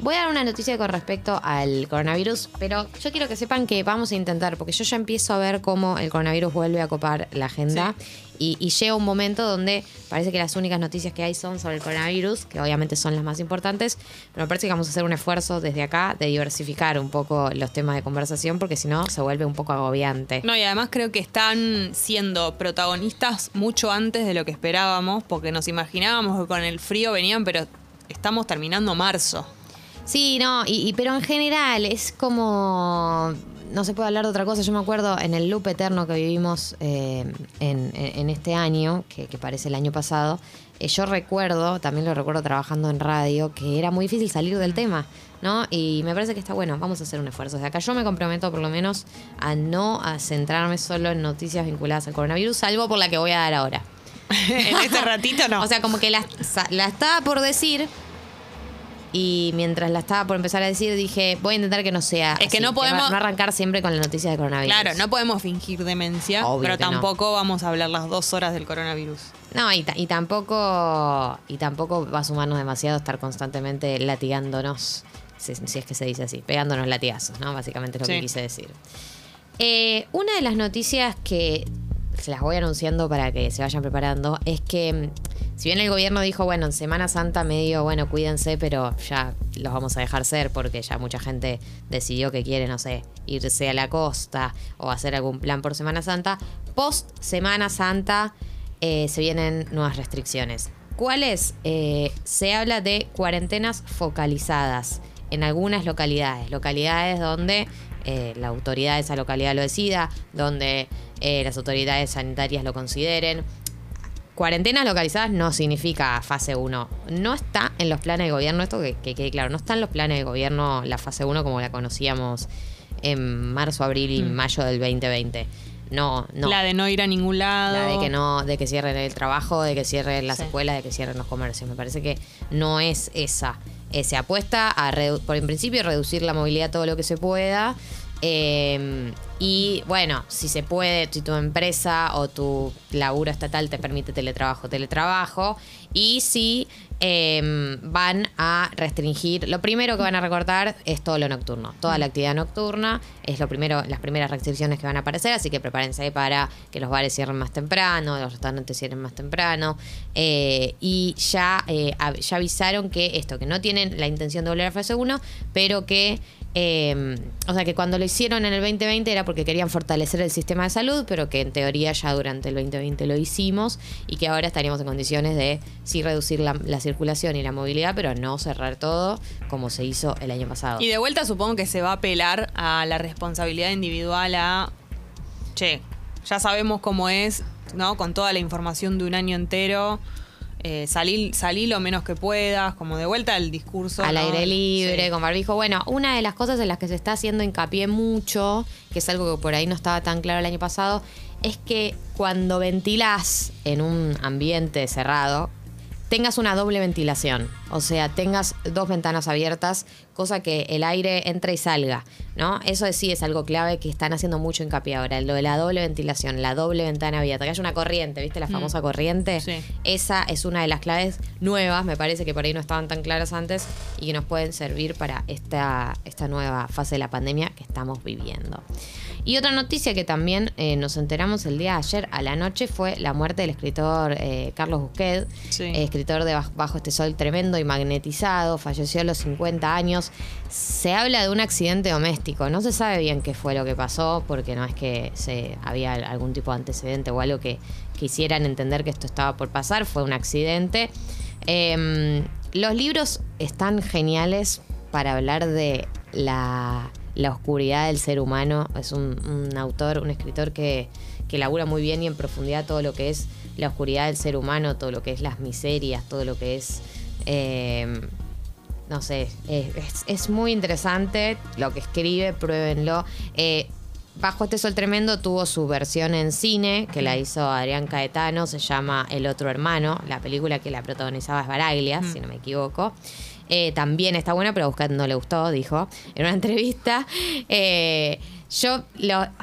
Voy a dar una noticia con respecto al coronavirus, pero yo quiero que sepan que vamos a intentar, porque yo ya empiezo a ver cómo el coronavirus vuelve a copar la agenda. Y, y llega un momento donde parece que las únicas noticias que hay son sobre el coronavirus, que obviamente son las más importantes, pero me parece que vamos a hacer un esfuerzo desde acá de diversificar un poco los temas de conversación, porque si no se vuelve un poco agobiante. No, y además creo que están siendo protagonistas mucho antes de lo que esperábamos, porque nos imaginábamos que con el frío venían, pero estamos terminando marzo. Sí, no, y, y- pero en general es como. No se puede hablar de otra cosa. Yo me acuerdo en el loop eterno que vivimos eh, en, en- este año, que, que parece el año pasado. eh, yo recuerdo, también lo recuerdo trabajando en radio, que era muy difícil salir del tema, ¿no? Y me parece que está bueno, vamos a hacer un esfuerzo. Desde acá yo me comprometo por lo menos a no a centrarme solo en noticias vinculadas al coronavirus, salvo por la que voy a dar ahora. en este ratito no. O sea, como que la, la estaba por decir. Y mientras la estaba por empezar a decir, dije, voy a intentar que no sea. Es que no podemos- No arrancar siempre con la noticia de coronavirus. claro, no podemos fingir demencia, Obvio pero no. tampoco vamos a hablar las dos horas del coronavirus. No, y, ta- y tampoco. Y tampoco va a sumarnos demasiado estar constantemente latigándonos. Si, si es que se dice así, pegándonos latigazos, ¿no? Básicamente es lo que quise decir. Eh, una de las noticias que se las voy anunciando para que se vayan preparando es que si bien el gobierno dijo, bueno, en Semana Santa medio, bueno, cuídense, pero ya los vamos a dejar ser porque ya mucha gente decidió que quiere, no sé, irse a la costa o hacer algún plan por Semana Santa, post Semana Santa eh, se vienen nuevas restricciones. ¿Cuáles? Eh, se habla de cuarentenas focalizadas en algunas localidades, localidades donde eh, la autoridad de esa localidad lo decida, donde las autoridades sanitarias lo consideren. Cuarentenas localizadas no significa fase 1. No está en los planes de gobierno, esto que, que quede claro, no está en los planes de gobierno la fase 1 como la conocíamos en marzo, abril y mayo del 2020. No, no. La de no ir a ningún lado. La de que no, de que cierren el trabajo, de que cierren las Sí. escuelas, de que cierren los comercios. Me parece que no es esa. Eh, se apuesta a por en principio reducir la movilidad todo lo que se pueda. Eh, y bueno, si se puede, si tu empresa o tu laburo estatal te permite teletrabajo, teletrabajo. Y si eh, van a restringir, lo primero que van a recortar es todo lo nocturno. Toda la actividad nocturna es lo primero, las primeras restricciones que van a aparecer, así que prepárense para que los bares cierren más temprano, los restaurantes cierren más temprano. Eh, y ya, eh, ya avisaron que esto, que no tienen la intención de volver a fase 1, pero que eh, o sea que cuando lo hicieron en el 2020 era porque querían fortalecer el sistema de salud, pero que en teoría ya durante el 2020 lo hicimos y que ahora estaríamos en condiciones de sí reducir la, la circulación y la movilidad, pero no cerrar todo como se hizo el año pasado. Y de vuelta supongo que se va a apelar a la responsabilidad individual a, che, ya sabemos cómo es, ¿no? Con toda la información de un año entero, eh, salí, salí lo menos que puedas, como de vuelta al discurso. al ¿no? aire libre, Sí. con barbijo. Bueno, una de las cosas en las que se está haciendo hincapié mucho, que es algo que por ahí no estaba tan claro el año pasado, es que cuando ventilás en un ambiente cerrado, tengas una doble ventilación. O sea, tengas dos ventanas abiertas, cosa que el aire entre y salga, ¿no? Eso sí es algo clave que están haciendo mucho hincapié ahora, lo de la doble ventilación, la doble ventana abierta, que haya una corriente, ¿viste? La famosa corriente. Sí. Esa es una de las claves nuevas, me parece que por ahí no estaban tan claras antes y que nos pueden servir para esta, esta nueva fase de la pandemia que estamos viviendo. Y otra noticia que también eh, nos enteramos el día de ayer a la noche fue la muerte del escritor eh, Carlos Busquet, Sí. eh, escritor de Baj- Bajo este sol tremendo y magnetizado, falleció a los 50 años. Se habla de un accidente doméstico, no se sabe bien qué fue lo que pasó, porque no es que se había algún tipo de antecedente o algo que quisieran entender que esto estaba por pasar, fue un accidente. Eh, los libros están geniales para hablar de la, la oscuridad del ser humano. Es un, un autor, un escritor que, que labura muy bien y en profundidad todo lo que es la oscuridad del ser humano, todo lo que es las miserias, todo lo que es... eh, no sé, es, muy interesante lo que escribe, pruébenlo. Eh, Bajo este sol tremendo tuvo su versión en cine, que la hizo Adrián Caetano, se llama El otro hermano, la película que la protagonizaba es Baraglia, si no me equivoco. Eh, también está buena, pero a Buscat no le gustó, dijo en una entrevista. Eh, yo,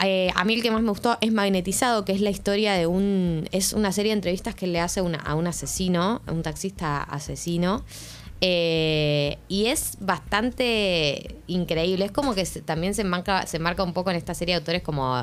eh, a mí el que más me gustó es Magnetizado, que es la historia de un. Es una serie de entrevistas que le hace una- a un asesino, a un taxista asesino. Y es bastante increíble. Es como que también se marca, se marca un poco en esta serie de autores como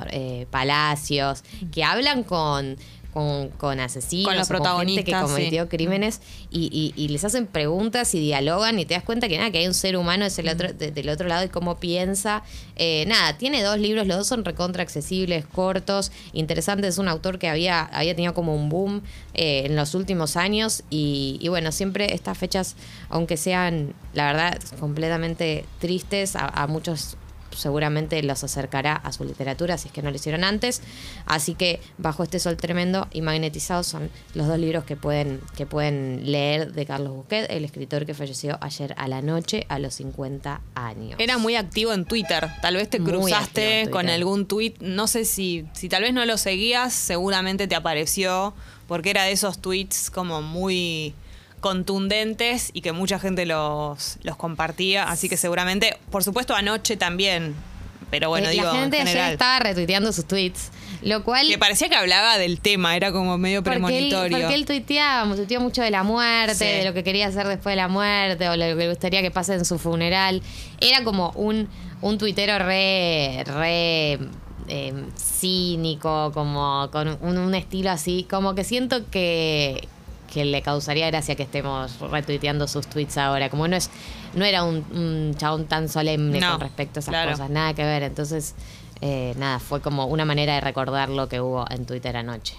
Palacios, que hablan con, con, con asesinos, Con los con gente que protagonistas, sí. cometió crímenes y, y- y les hacen preguntas y dialogan y te das cuenta que nada, que hay un ser humano es el otro, de- del otro lado y cómo piensa. Eh, nada, tiene dos libros, los dos son recontra accesibles, cortos, interesantes. Es un autor que había, había tenido como un boom eh, en los últimos años y, y bueno, siempre estas fechas, aunque sean, la verdad, completamente tristes, a, a muchos seguramente los acercará a su literatura si es que no lo hicieron antes. Así que Bajo este sol tremendo y Magnetizado son los dos libros que pueden, que pueden leer de Carlos Busquet, el escritor que falleció ayer a la noche a los 50 años. Era muy activo en Twitter. Tal vez te cruzaste con algún tweet. No sé si, si tal vez no lo seguías, seguramente te apareció. Porque era de esos tweets como muy contundentes y que mucha gente los, los compartía. Así que seguramente, por supuesto, anoche también. Pero bueno, Eh, digo, la gente en ayer general. estaba retuiteando sus tweets, lo cual... Que parecía que hablaba del tema, era como medio Porque él, premonitorio. porque él tuiteaba, tuiteó mucho de la muerte, Sí. de lo que quería hacer después de la muerte, o lo que le gustaría que pase en su funeral. Era como un, un tuitero re, re eh, cínico, como con un, un estilo así, como que siento que, que le causaría gracia que estemos retuiteando sus tweets ahora. Como no es, no era un, un chabón tan solemne No, con respecto a esas claro. cosas, nada que ver. Entonces, eh, nada, fue como una manera de recordar lo que hubo en Twitter anoche.